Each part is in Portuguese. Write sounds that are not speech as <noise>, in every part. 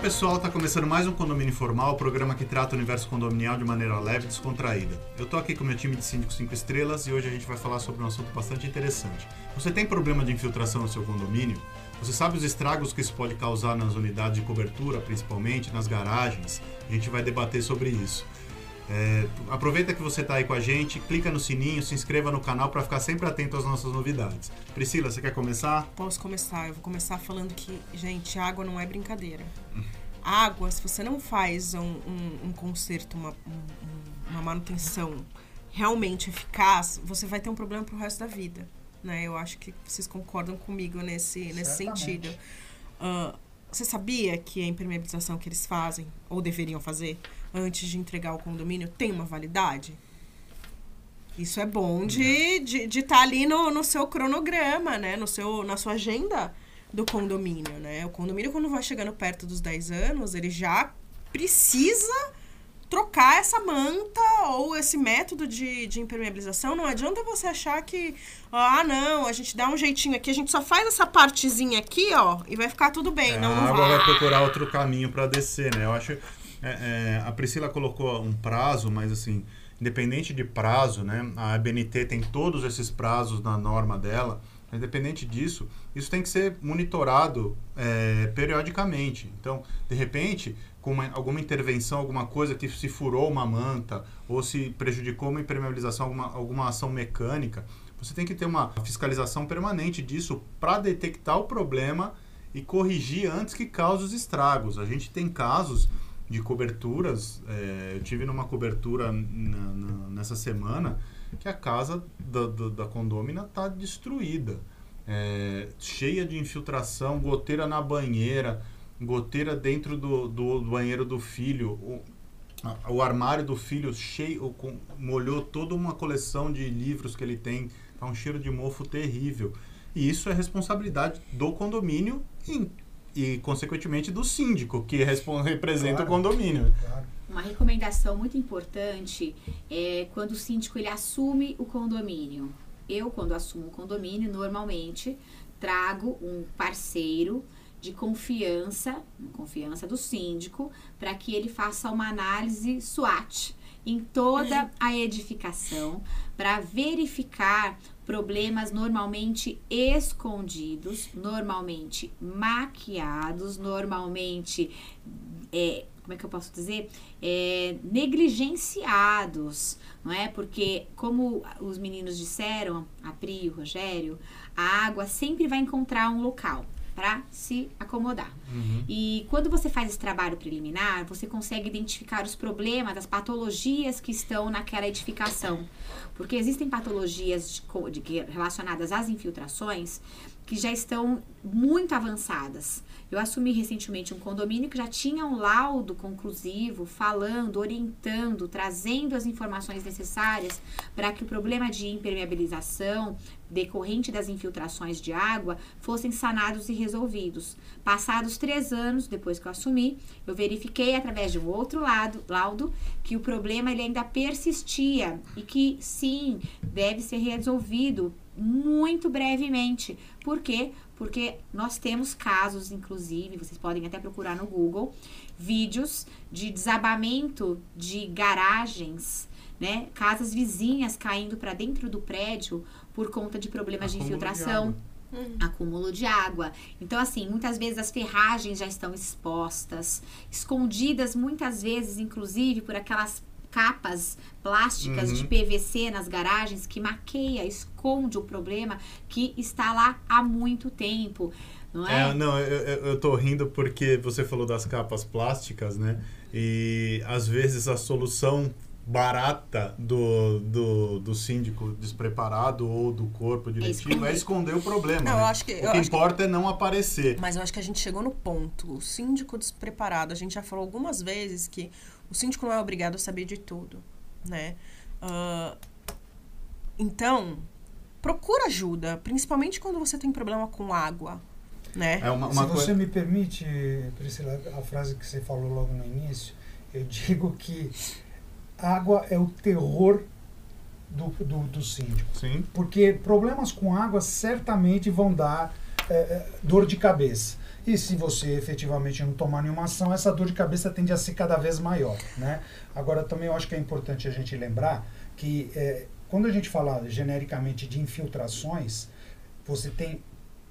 pessoal, está começando mais um Condomínio Informal, o programa que trata o universo condominial de maneira leve e descontraída. Eu estou aqui com meu time de síndicos 5 estrelas e hoje a gente vai falar sobre um assunto bastante interessante. Você tem problema de infiltração no seu condomínio? Você sabe os estragos que isso pode causar nas unidades de cobertura, principalmente nas garagens? A gente vai debater sobre isso. É, aproveita que você está aí com a gente, clica no sininho, se inscreva no canal para ficar sempre atento às nossas novidades. Priscila, você quer começar? Posso começar. Eu vou começar falando que, gente, água não é brincadeira água, se você não faz um, um, um conserto, uma, um, uma manutenção realmente eficaz, você vai ter um problema pro resto da vida. Né? Eu acho que vocês concordam comigo nesse, nesse sentido. Uh, você sabia que a impermeabilização que eles fazem, ou deveriam fazer, antes de entregar o condomínio, tem uma validade? Isso é bom de estar de, de tá ali no, no seu cronograma, né? No seu, na sua agenda do condomínio, né? O condomínio, quando vai chegando perto dos 10 anos, ele já precisa trocar essa manta ou esse método de, de impermeabilização. Não adianta você achar que, ah, não, a gente dá um jeitinho aqui, a gente só faz essa partezinha aqui, ó, e vai ficar tudo bem. É, não, a água vai. vai procurar outro caminho para descer, né? Eu acho. É, é, a Priscila colocou um prazo, mas assim, independente de prazo, né? A ABNT tem todos esses prazos na norma dela. Independente disso, isso tem que ser monitorado é, periodicamente. Então, de repente, com uma, alguma intervenção, alguma coisa que se furou uma manta ou se prejudicou uma impermeabilização, alguma, alguma ação mecânica, você tem que ter uma fiscalização permanente disso para detectar o problema e corrigir antes que cause os estragos. A gente tem casos de coberturas, é, eu tive numa cobertura na, na, nessa semana que a casa da, da, da condômina está destruída. É, cheia de infiltração, goteira na banheira, goteira dentro do, do, do banheiro do filho, o, o, armário do filho cheio, com, molhou toda uma coleção de livros que ele tem, tá um cheiro de mofo terrível. E isso é responsabilidade do condomínio e, e consequentemente, do síndico, que representa claro, o condomínio. Claro. Uma recomendação muito importante é quando o síndico ele assume o condomínio. Eu, quando assumo o condomínio, normalmente trago um parceiro de confiança, confiança do síndico, para que ele faça uma análise SWOT em toda a edificação para verificar problemas normalmente escondidos, normalmente maquiados, normalmente é, como é que eu posso dizer, é, negligenciados, não é? Porque, como os meninos disseram, a Pri e o Rogério, a água sempre vai encontrar um local para se acomodar. Uhum. E quando você faz esse trabalho preliminar, você consegue identificar os problemas, as patologias que estão naquela edificação. Porque existem patologias de, de, relacionadas às infiltrações que já estão muito avançadas. Eu assumi recentemente um condomínio que já tinha um laudo conclusivo, falando, orientando, trazendo as informações necessárias para que o problema de impermeabilização decorrente das infiltrações de água fossem sanados e resolvidos. Passados três anos depois que eu assumi, eu verifiquei através de um outro lado, laudo que o problema ele ainda persistia e que sim deve ser resolvido muito brevemente. Por quê? porque nós temos casos, inclusive, vocês podem até procurar no Google, vídeos de desabamento de garagens, né? Casas vizinhas caindo para dentro do prédio por conta de problemas acúmulo de infiltração. De uhum. acúmulo de água. Então, assim, muitas vezes as ferragens já estão expostas, escondidas muitas vezes, inclusive, por aquelas capas plásticas uhum. de PVC nas garagens que maqueia, esconde o problema que está lá há muito tempo. Não é? é não, eu, eu tô rindo porque você falou das capas plásticas, né? E às vezes a solução barata do, do, do síndico despreparado ou do corpo direitinho é, é esconder o problema. Não, né? eu acho que, o que importa que, é não aparecer. Mas eu acho que a gente chegou no ponto. O síndico despreparado, a gente já falou algumas vezes que o síndico não é obrigado a saber de tudo, né? Uh, então, procura ajuda, principalmente quando você tem problema com água, né? É uma, uma Se você me permite, Priscila, a frase que você falou logo no início, Eu digo que água é o terror do, do, do síndico. Sim. Porque problemas com água certamente vão dar é, é, dor de cabeça. E se você efetivamente não tomar nenhuma ação, essa dor de cabeça tende a ser cada vez maior. Né? Agora, também eu acho que é importante a gente lembrar que é, quando a gente fala genericamente de infiltrações, você tem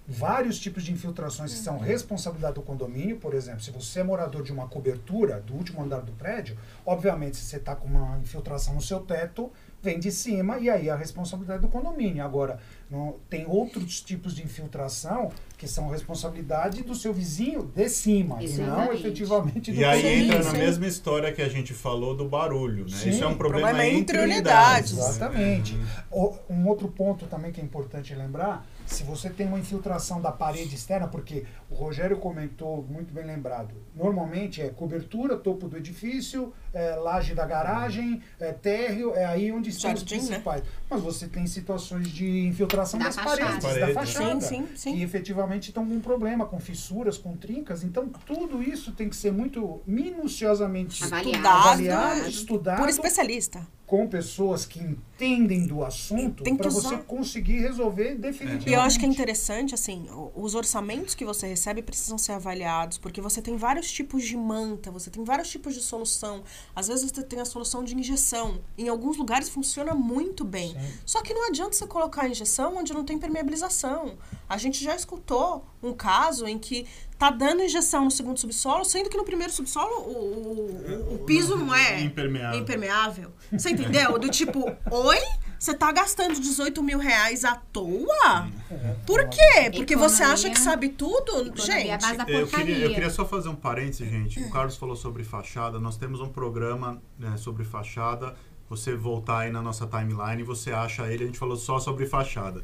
vários tipos de infiltrações que são responsabilidade do condomínio. Por exemplo, se você é morador de uma cobertura do último andar do prédio, obviamente, se você está com uma infiltração no seu teto, vem de cima e aí a responsabilidade do condomínio. Agora, não, tem outros tipos de infiltração que são responsabilidade do seu vizinho de cima e não Exatamente. efetivamente do E aí condomínio. entra na sim. mesma história que a gente falou do barulho, né? Sim. Isso é um problema, Problema entre, entre unidades. unidades. Exatamente. O- Um outro ponto também que é importante lembrar, se você tem uma infiltração da parede externa, porque o Rogério comentou, muito bem lembrado, normalmente é cobertura, topo do edifício, é, laje da garagem, é, térreo, é aí onde estão os né? principais. Mas você tem situações de infiltração Da das fachada. paredes, da fachada, Sim, sim, sim. que efetivamente estão com um problema, com fissuras, com trincas. Então, tudo isso tem que ser muito minuciosamente Avaliado. avaliado, Estudado. estudado Por especialista. com pessoas que entendem do assunto para você conseguir resolver definitivamente. E eu acho que é interessante, assim, os orçamentos que você recebe precisam ser avaliados, porque você tem vários tipos de manta, você tem vários tipos de solução. Às vezes você tem a solução de injeção. Em alguns lugares funciona muito bem. Sim. Só que não adianta você colocar a injeção onde não tem permeabilização. A gente já escutou um caso em que tá dando injeção no segundo subsolo, sendo que no primeiro subsolo o, o, o- o piso não é Impermeável. impermeável. Você entendeu? Do tipo, oi? Você tá gastando 18 mil reais à toa? Por quê? Porque você acha que sabe tudo? Gente, da Eu queria, eu queria só fazer um parêntese, gente. O Carlos falou sobre fachada. Nós temos um programa né, sobre fachada. Você voltar aí na nossa timeline, você acha ele. A gente falou só sobre fachada.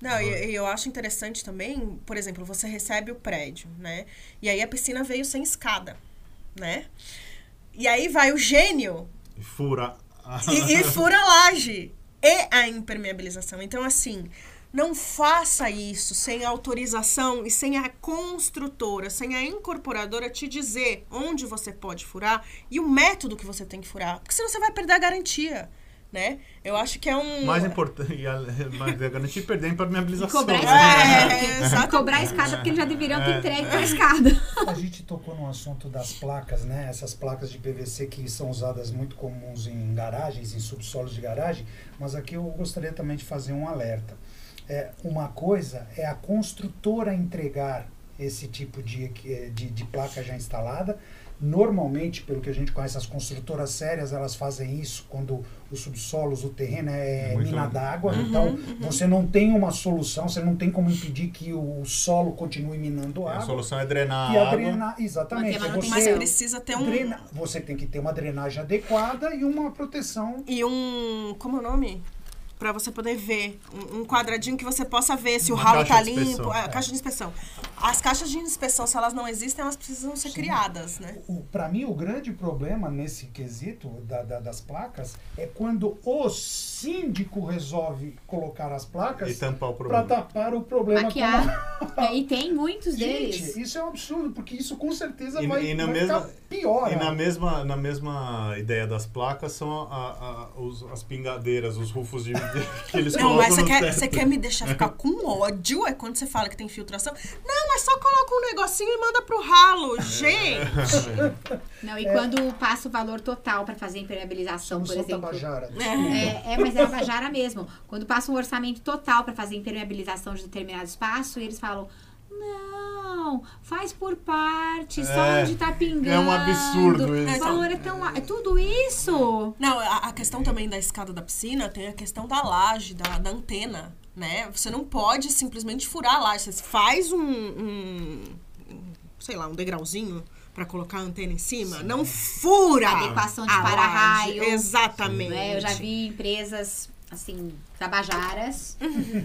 Não, e, e eu acho interessante também, por exemplo, você recebe o prédio, né? E aí a piscina veio sem escada, né? E aí vai o gênio E Fura. e, e fura a laje e a impermeabilização. Então, assim, não faça isso sem autorização e sem a construtora, sem a incorporadora te dizer onde você pode furar e o método que você tem que furar. Porque senão você vai perder a garantia, né? Eu acho que é um... Mais importante, a- <laughs> a garantia é perder a impermeabilização. E cobrar né? É, <laughs> escada. exatamente. cobrar a escada porque eles já deveriam ter entregue a escada. <laughs> A gente tocou no assunto das placas, né? Essas placas de PVC que são usadas muito comuns em garagens, em subsolos de garagem, mas aqui eu gostaria também de fazer um alerta. É, uma coisa é a construtora entregar esse tipo de, equi- de, de placa já instalada. Normalmente, pelo que a gente conhece, as construtoras sérias, elas fazem isso quando os subsolos, o terreno é Muito- mina d'água. Então, você não tem uma solução, você não tem como impedir que o solo continue minando A água. solução é drenar E a a água. drenar, exatamente. A é Mas você, precisa ter um... drena- você tem que ter uma drenagem adequada e uma proteção. E um. Como é o nome? Pra você poder ver. Um, um quadradinho que você possa ver se o Uma ralo caixa tá limpo. inspeção. É, a caixa de inspeção. As caixas de inspeção, se elas não existem, elas precisam ser criadas, né? O, para mim, o grande problema nesse quesito da- da- das placas é quando o síndico resolve colocar as E placas tampar o para problema. tapar o problema. Maquiar. É, e tem muitos deles. Gente, isso é um absurdo, porque isso com certeza E- vai, e na vai mesma- ficar pior. E na né? mesma, na mesma ideia das placas são a- a- os- as pingadeiras, os rufos de, que eles Não, mas você no quer, você quer me deixar ficar <laughs> com ódio? É quando você fala que tem infiltração? Não, mas só coloca um negocinho e manda pro ralo. Gente! Não, e quando passa o valor total para fazer impermeabilização, por exemplo. Tabajara. É, é, mas é a Bajara mesmo. Quando passa um orçamento total para fazer impermeabilização de determinado espaço, eles falam: não, faz por parte, só É, onde tá pingando. é um absurdo isso. O valor é tão. É tudo isso? Não, a, a questão também da escada da piscina tem a questão da laje, da, da antena, né? Você não pode simplesmente furar a laje. Você faz um, um- sei lá, um degrauzinho pra colocar a antena em cima. Não fura! Adequação de a para-raio. Exatamente. Não é? Eu já vi empresas, assim, tabajaras,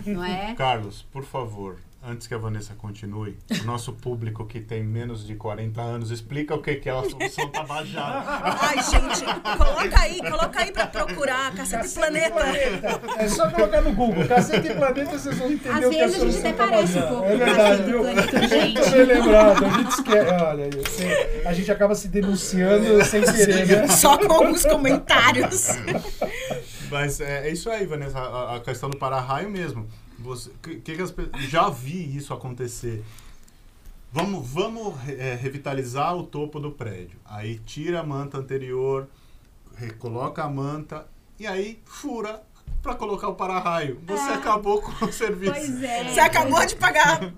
não é? Carlos, por favor, antes que a Vanessa continue, o nosso público que tem menos de 40 anos, explica o que que é a solução Tabajara. Ai, gente, coloca aí, coloca aí pra procurar, Cacete Planeta. É só colocar no Google, Cacete e Planeta, vocês vão entender Às o que é a vezes a gente solução até parece um pouco É verdade, Cacete viu? Planeta Muito bem lembrado, a gente esquece. Olha, você- a gente acaba se denunciando sem querer, né? Só com alguns comentários. Mas é, é isso aí, Vanessa, a, a questão do para-raio mesmo. Você, que, que as já vi isso acontecer. Vamos, vamos é, revitalizar o topo do prédio. Aí tira a manta anterior, recoloca a manta e aí fura para colocar o para-raio. Você acabou com o <laughs> serviço. Pois é. Você acabou de pagar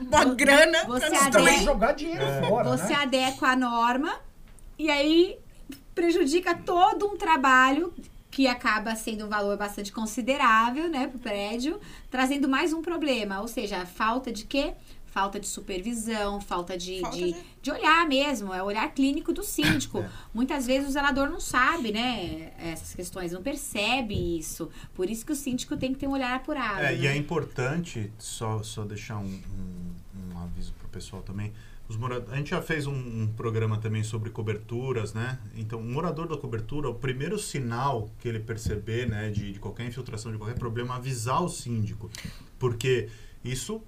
uma grana Você pra jogar dinheiro É. fora, Você né? adequa a norma e aí prejudica todo um trabalho que acaba sendo um valor bastante considerável, né, pro prédio, trazendo mais um problema, ou seja, a falta de quê? Falta de supervisão, falta de, Falta de, de- de olhar mesmo, é o olhar clínico do síndico. <laughs> É. Muitas vezes o zelador não sabe, né, essas questões, não percebe isso. Por isso que o síndico tem que ter um olhar apurado. É, e né? é importante, só, só deixar um, um, um aviso pro pessoal também. Os mora- A gente já fez um, um programa também sobre coberturas, né? Então, o morador da cobertura, o primeiro sinal que ele perceber, né, de, de qualquer infiltração, de qualquer problema, avisar o síndico. Porque isso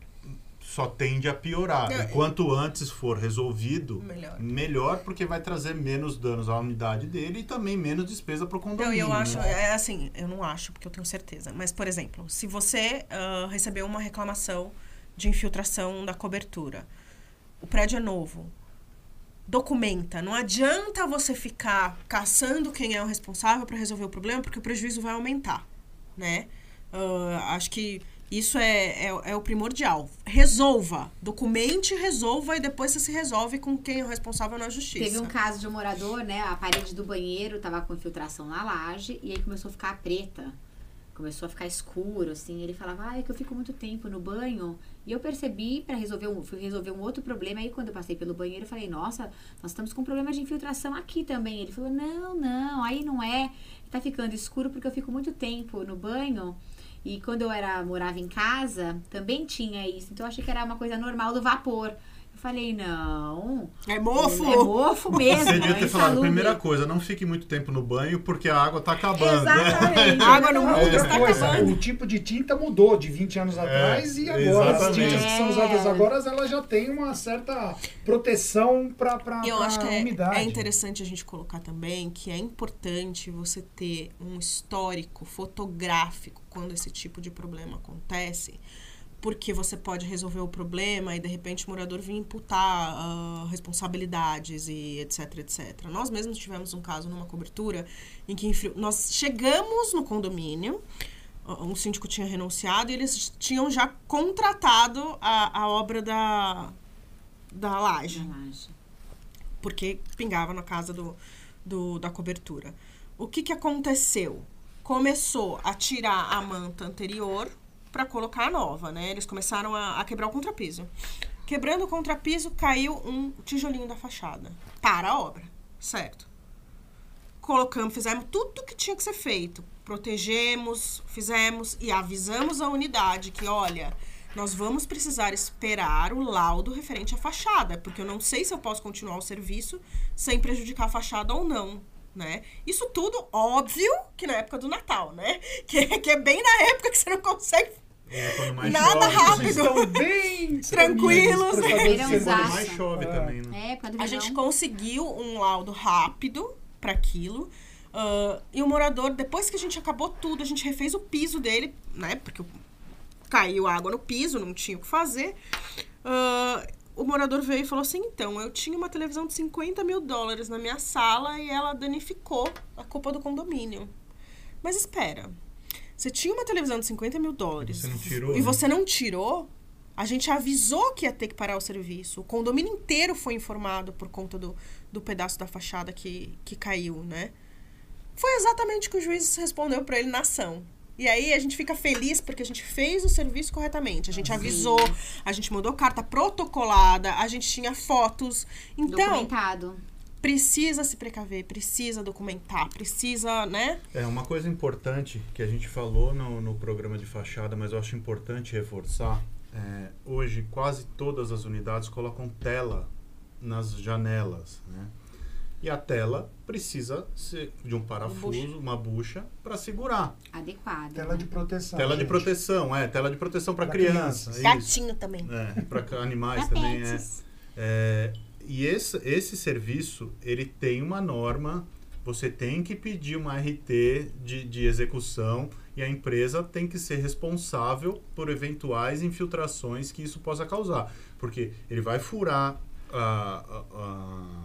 só tende a piorar. É. E quanto antes for resolvido, Melhor. melhor, porque vai trazer menos danos à unidade dele e também menos despesa para o Não, condomínio. eu acho, né? é assim, eu não acho, porque eu tenho certeza. Mas, por exemplo, se você ah, recebeu uma reclamação de infiltração da cobertura, o prédio é novo, documenta. Não adianta você ficar caçando quem é o responsável para resolver o problema, porque o prejuízo vai aumentar, né? Ah, acho que isso é, é, é o primordial. Resolva. Documente, resolva e depois você se resolve com quem é o responsável na justiça. Teve um caso de um morador, né? A parede do banheiro tava com infiltração na laje e aí começou a ficar preta. Começou a ficar escuro, assim. Ele falava, ah, é que eu fico muito tempo no banho. E eu percebi para resolver um, fui resolver um outro problema. Aí quando eu passei pelo banheiro, eu falei, nossa, nós estamos com problema de infiltração aqui também. Ele falou, não, não, aí não é. Tá ficando escuro porque eu fico muito tempo no banho. E quando eu era morava em casa, também tinha isso. Então eu achei que era uma coisa normal do vapor. Eu falei, não. É mofo! É mofo mesmo. Você devia é ter falado, primeira coisa, não fique muito tempo no banho porque a água tá acabando. né? Exatamente. <laughs> A água no mundo Outra está coisa, acabando. o tipo de tinta mudou de 20 anos atrás e agora as exatamente. tintas que são usadas agora, elas já têm uma certa proteção para a Eu acho que é, é interessante a gente colocar também que é importante você ter um histórico fotográfico quando esse tipo de problema acontece, porque você pode resolver o problema e de repente o morador vir imputar ah, responsabilidades e etc, etc. Nós mesmos tivemos um caso numa cobertura em que nós chegamos no condomínio, um síndico tinha renunciado e eles tinham já contratado a, a obra da, da laje Relaxa. porque pingava na casa do, do- da cobertura. O que, que aconteceu? Começou a tirar a manta anterior para colocar a nova, né? Eles começaram a, a quebrar o contrapiso. Quebrando o contrapiso, caiu um tijolinho da fachada. Para a obra, certo? Colocamos, fizemos tudo que tinha que ser feito. Protegemos, fizemos e avisamos a unidade que, olha, nós vamos precisar esperar o laudo referente à fachada, porque eu não sei se eu posso continuar o serviço sem prejudicar a fachada ou não, né? Isso tudo, óbvio, que na época do Natal, né? <laughs> Que, que é bem na época que você não consegue É, quando mais Nada chove, rápido. Vocês estão bem <laughs> Tranquilos. serviço. Quando mais chove É. também, né? É, quando A verão- gente conseguiu um laudo rápido para aquilo. ah, e o morador, depois que a gente acabou tudo, a gente refez o piso dele, né? Porque caiu água no piso, não tinha o que fazer. Ah, o morador veio e falou assim: então, eu tinha uma televisão de 50 mil dólares na minha sala e ela danificou a culpa do condomínio. Mas espera. Você tinha uma televisão de 50 mil dólares. Você não tirou, E né? você não tirou? A gente avisou que ia ter que parar o serviço. O condomínio inteiro foi informado por conta do, do pedaço da fachada que, que caiu, né? Foi exatamente o que o juiz respondeu para ele na ação. E aí a gente fica feliz porque a gente fez o serviço corretamente. A gente avisou, a gente mandou carta protocolada, a gente tinha fotos. Então, Documentado. precisa se precaver, precisa documentar, precisa, né? É, uma coisa importante que a gente falou no, no programa de fachada, mas eu acho importante reforçar, é, hoje quase todas as unidades colocam tela nas janelas, né? E a tela precisa ser de um parafuso, uma bucha, para segurar. Adequada. Tela de proteção. Tela de gente. proteção, é, tela de proteção para criança. Gatinho também. É, para animais Pra também é. É, e esse, esse serviço, ele tem uma norma, você tem que pedir uma RT de, de execução e a empresa tem que ser responsável por eventuais infiltrações que isso possa causar. Porque ele vai furar a- a-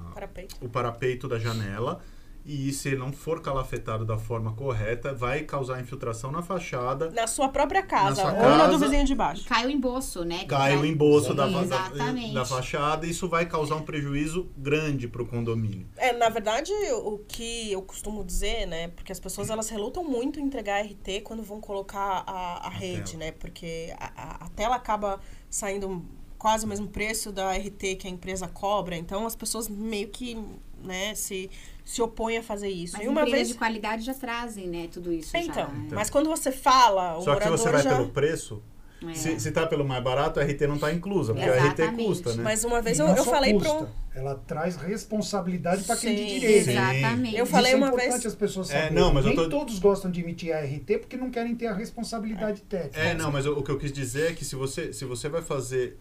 a- Parapeito. o parapeito da janela e se ele não for calafetado da forma correta, vai causar infiltração na fachada, Na sua própria casa, sua ou na do vizinho de baixo. cai o emboço, né? Que cai o emboço da, da, Exatamente. da fachada e isso vai causar um prejuízo grande para o condomínio. É, na verdade, o que eu costumo dizer, né? Porque as pessoas elas relutam muito em entregar RT quando vão colocar a, a rede, tela. né? Porque a, a- a tela acaba saindo quase o mesmo preço da RT que a empresa cobra. Então as pessoas meio que, né, se, se opõem a fazer isso. Mas e uma empresas vez. de qualidade já trazem, né? Tudo isso É, então, já. né? mas quando você fala, o Só que você vai já. pelo preço, É. se, se tá pelo mais barato, a RT não tá inclusa, porque a RT Exatamente. custa, né? Mas uma vez eu, eu falei para custa, um. Ela traz responsabilidade para quem de direito. Exatamente. Eu falei Isso é uma importante vez- as pessoas É, saberem. não, mas eu Nem tô- todos gostam de emitir a RT porque não querem ter a responsabilidade técnica. É, não, mas o, o que eu quis dizer é que se você, se você vai fazer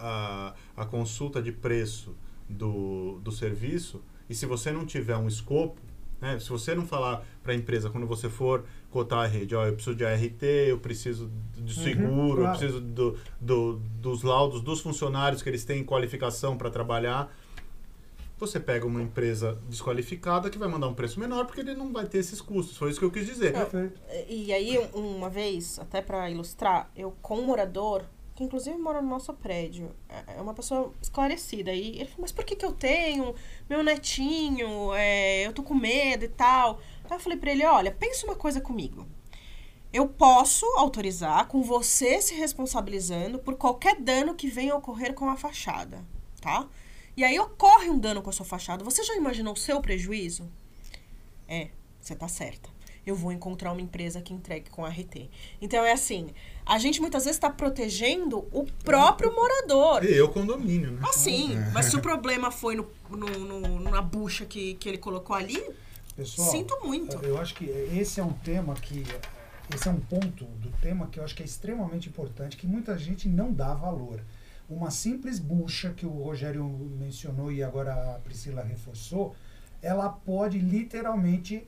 a, a consulta de preço do, do serviço e se você não tiver um escopo, né, se você não falar para a empresa quando você for cotar a rede, ó, eu preciso de ART, eu preciso de Uhum, seguro, eu claro. preciso do, do, dos laudos dos funcionários que eles têm qualificação para trabalhar. Você pega uma empresa desqualificada que vai mandar um preço menor porque ele não vai ter esses custos. Foi isso que eu quis dizer. Perfeito. E aí, um- uma vez, até pra ilustrar, eu com um morador, que inclusive mora no nosso prédio, é é uma pessoa esclarecida. E ele falou, mas por que que eu tenho? Meu netinho, é, eu tô com medo e tal. Aí eu falei pra ele, olha, pensa uma coisa comigo. Eu posso autorizar com você se responsabilizando por qualquer dano que venha a ocorrer com a fachada, tá? E aí ocorre um dano com a sua fachada. Você já imaginou o seu prejuízo? É, você tá certa. Eu vou encontrar uma empresa que entregue com RT. Então é assim, a gente muitas vezes está protegendo o próprio morador. E eu condomínio, né? Assim, mas se o <laughs> problema foi no, no- no- na bucha que, que ele colocou ali, Pessoal, sinto muito. Eu acho que esse é um tema que. Esse é um ponto do tema que eu acho que é extremamente importante, que muita gente não dá valor. Uma simples bucha que o Rogério mencionou e agora a Priscila reforçou, ela pode literalmente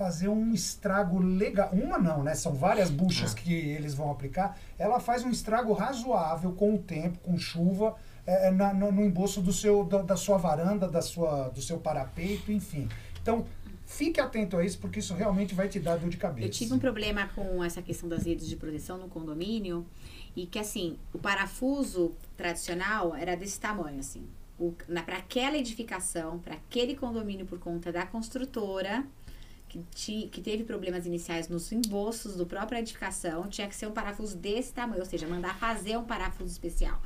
fazer um estrago legal. Uma não, né? São várias buchas É. que eles vão aplicar. Ela faz um estrago razoável com o tempo, com chuva, é, na- no, no embolso do seu, da, da sua varanda, da sua, do seu parapeito, enfim. Então, fique atento a isso, porque isso realmente vai te dar dor de cabeça. Eu tive um problema com essa questão das redes de proteção no condomínio e que assim, o parafuso tradicional era desse tamanho assim. Para aquela edificação, para aquele condomínio por conta da construtora que, ti, que teve problemas iniciais nos embolsos do própria edificação, tinha que ser um parafuso desse tamanho, ou seja, mandar fazer um parafuso especial.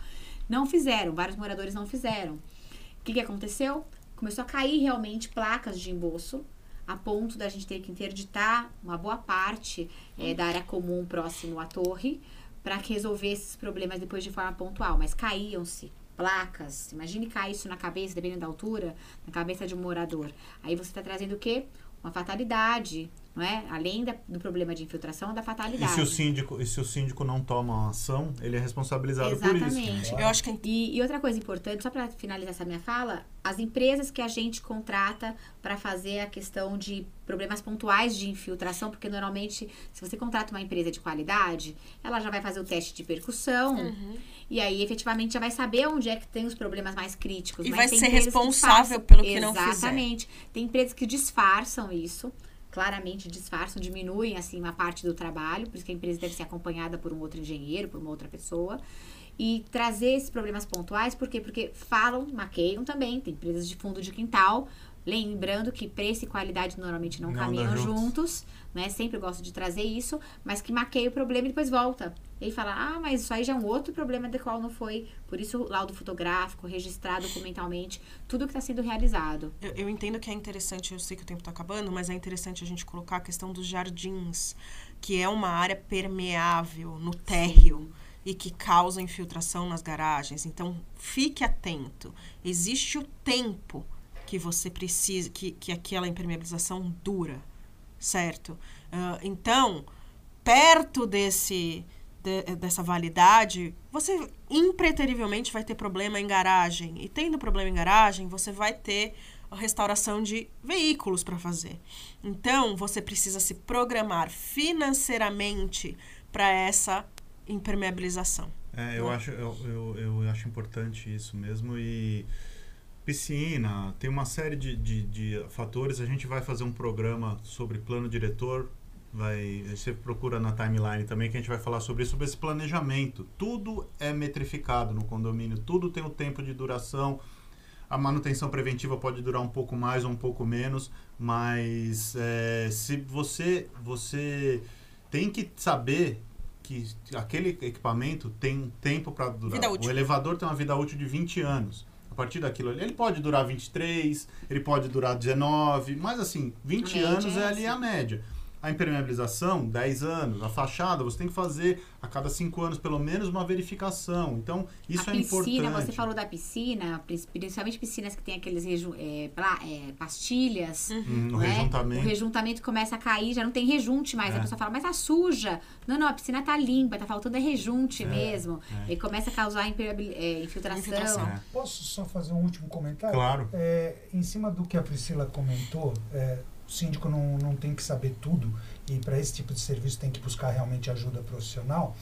Não fizeram, vários moradores não fizeram. O que, que aconteceu? Começou a cair realmente placas de embolso a ponto da gente ter que interditar uma boa parte eh, da área comum próximo à torre para resolver esses problemas depois de forma pontual. Mas caíam-se placas. Imagine cair isso na cabeça, dependendo da altura, na cabeça de um morador. Aí você está trazendo o quê? Uma fatalidade, não é? Além da- do problema de infiltração, da E fatalidade. se o síndico, e se o síndico não toma uma ação, ele é responsabilizado por isso. Exatamente. Eu acho que é E, e outra coisa importante, só para finalizar essa minha fala, as empresas que a gente contrata para fazer a questão de problemas pontuais de infiltração, porque normalmente, se você contrata uma empresa de qualidade, ela já vai fazer o teste de percussão Uhum. e aí efetivamente já vai saber onde é que tem os problemas mais críticos. E Mas vai tem ser que responsável disfarçam- pelo que não fizer. Exatamente. Tem empresas que disfarçam isso. Claramente disfarçam, diminuem assim uma parte do trabalho, por isso que a empresa deve ser acompanhada por um outro engenheiro, por uma outra pessoa e trazer esses problemas pontuais, por quê? Porque falam, maqueiam também, tem empresas de fundo de quintal, lembrando que preço e qualidade normalmente não, Não caminham juntos. juntos, né? Sempre gosto de trazer isso, mas que maqueia o problema e depois volta. E aí fala, ah, mas isso aí já é um outro problema do qual não foi, por isso o laudo fotográfico, registrado documentalmente, tudo que está sendo realizado. Eu, eu entendo que é interessante, eu sei que o tempo está acabando, mas é interessante a gente colocar a questão dos jardins, que é uma área permeável no térreo. e que causa infiltração nas garagens. Então, fique atento. Existe o tempo que você precisa, que, que aquela impermeabilização dura, certo? Uh, então, perto desse de, dessa validade, você impreterivelmente vai ter problema em garagem. E tendo problema em garagem, você vai ter a restauração de veículos para fazer. Então, você precisa se programar financeiramente para essa impermeabilização. É, eu, né? acho, eu, eu, eu, acho importante isso mesmo. E piscina, tem uma série de, de, de fatores. A gente vai fazer um programa sobre plano diretor vai você procura na timeline também que a gente vai falar sobre isso, sobre esse planejamento. Tudo é metrificado no condomínio, tudo tem o um tempo de duração. A manutenção preventiva pode durar um pouco mais ou um pouco menos, mas é, se você você tem que saber que aquele equipamento tem tempo para durar. O elevador tem uma vida útil de 20 anos. A partir daquilo ali, ele pode durar 23, ele pode durar 19, mas assim, 20 anos é ali a média. A impermeabilização, 10 anos. A fachada, você tem que fazer a cada 5 anos pelo menos uma verificação. Então, isso a é piscina, importante. Você falou da piscina, principalmente piscinas que tem aqueles reju é, é, pastilhas. Uhum. o né? rejuntamento. O rejuntamento começa a cair, já não tem rejunte mais. É. A pessoa fala, mas tá suja. Não, não, a piscina tá limpa, tá faltando é rejunte é, mesmo. É. E começa a causar é, infiltração. infiltração. Posso só fazer um último comentário? Claro. em cima do que a Priscila comentou, o síndico não, não tem que saber tudo e para esse tipo de serviço tem que buscar realmente ajuda profissional.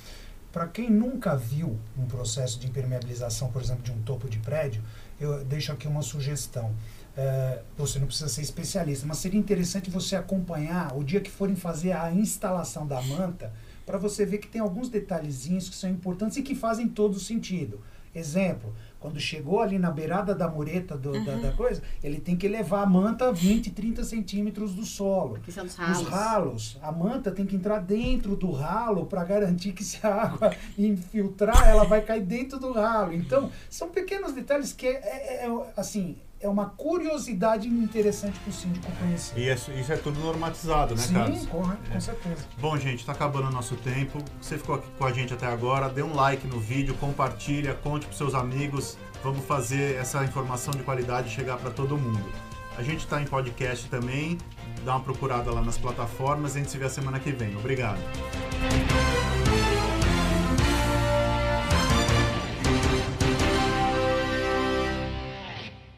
Para quem nunca viu um processo de impermeabilização, por exemplo, de um topo de prédio, eu deixo aqui uma sugestão. É, você não precisa ser especialista, mas seria interessante você acompanhar o dia que forem fazer a instalação da manta, para você ver que tem alguns detalhezinhos que são importantes e que fazem todo sentido. Exemplo, quando chegou ali na beirada da mureta do, uhum. da, da, coisa, ele tem que levar a manta 20, 30 centímetros do solo. Que são os ralos. Os ralos. A manta tem que entrar dentro do ralo para garantir que se a água <laughs> infiltrar, ela vai cair dentro do ralo. Então, são pequenos detalhes que, é, é, é assim, é uma curiosidade interessante para o síndico conhecer. E isso, isso, é tudo normatizado, né, Sim, Carlos? Sim, com, com certeza. Bom, gente, está acabando o nosso tempo. Você ficou aqui com a gente até agora, dê um like no vídeo, compartilha, conte para seus amigos. Vamos fazer essa informação de qualidade chegar para todo mundo. A gente está em podcast também. Dá uma procurada lá nas plataformas. A gente se vê a semana que vem. Obrigado.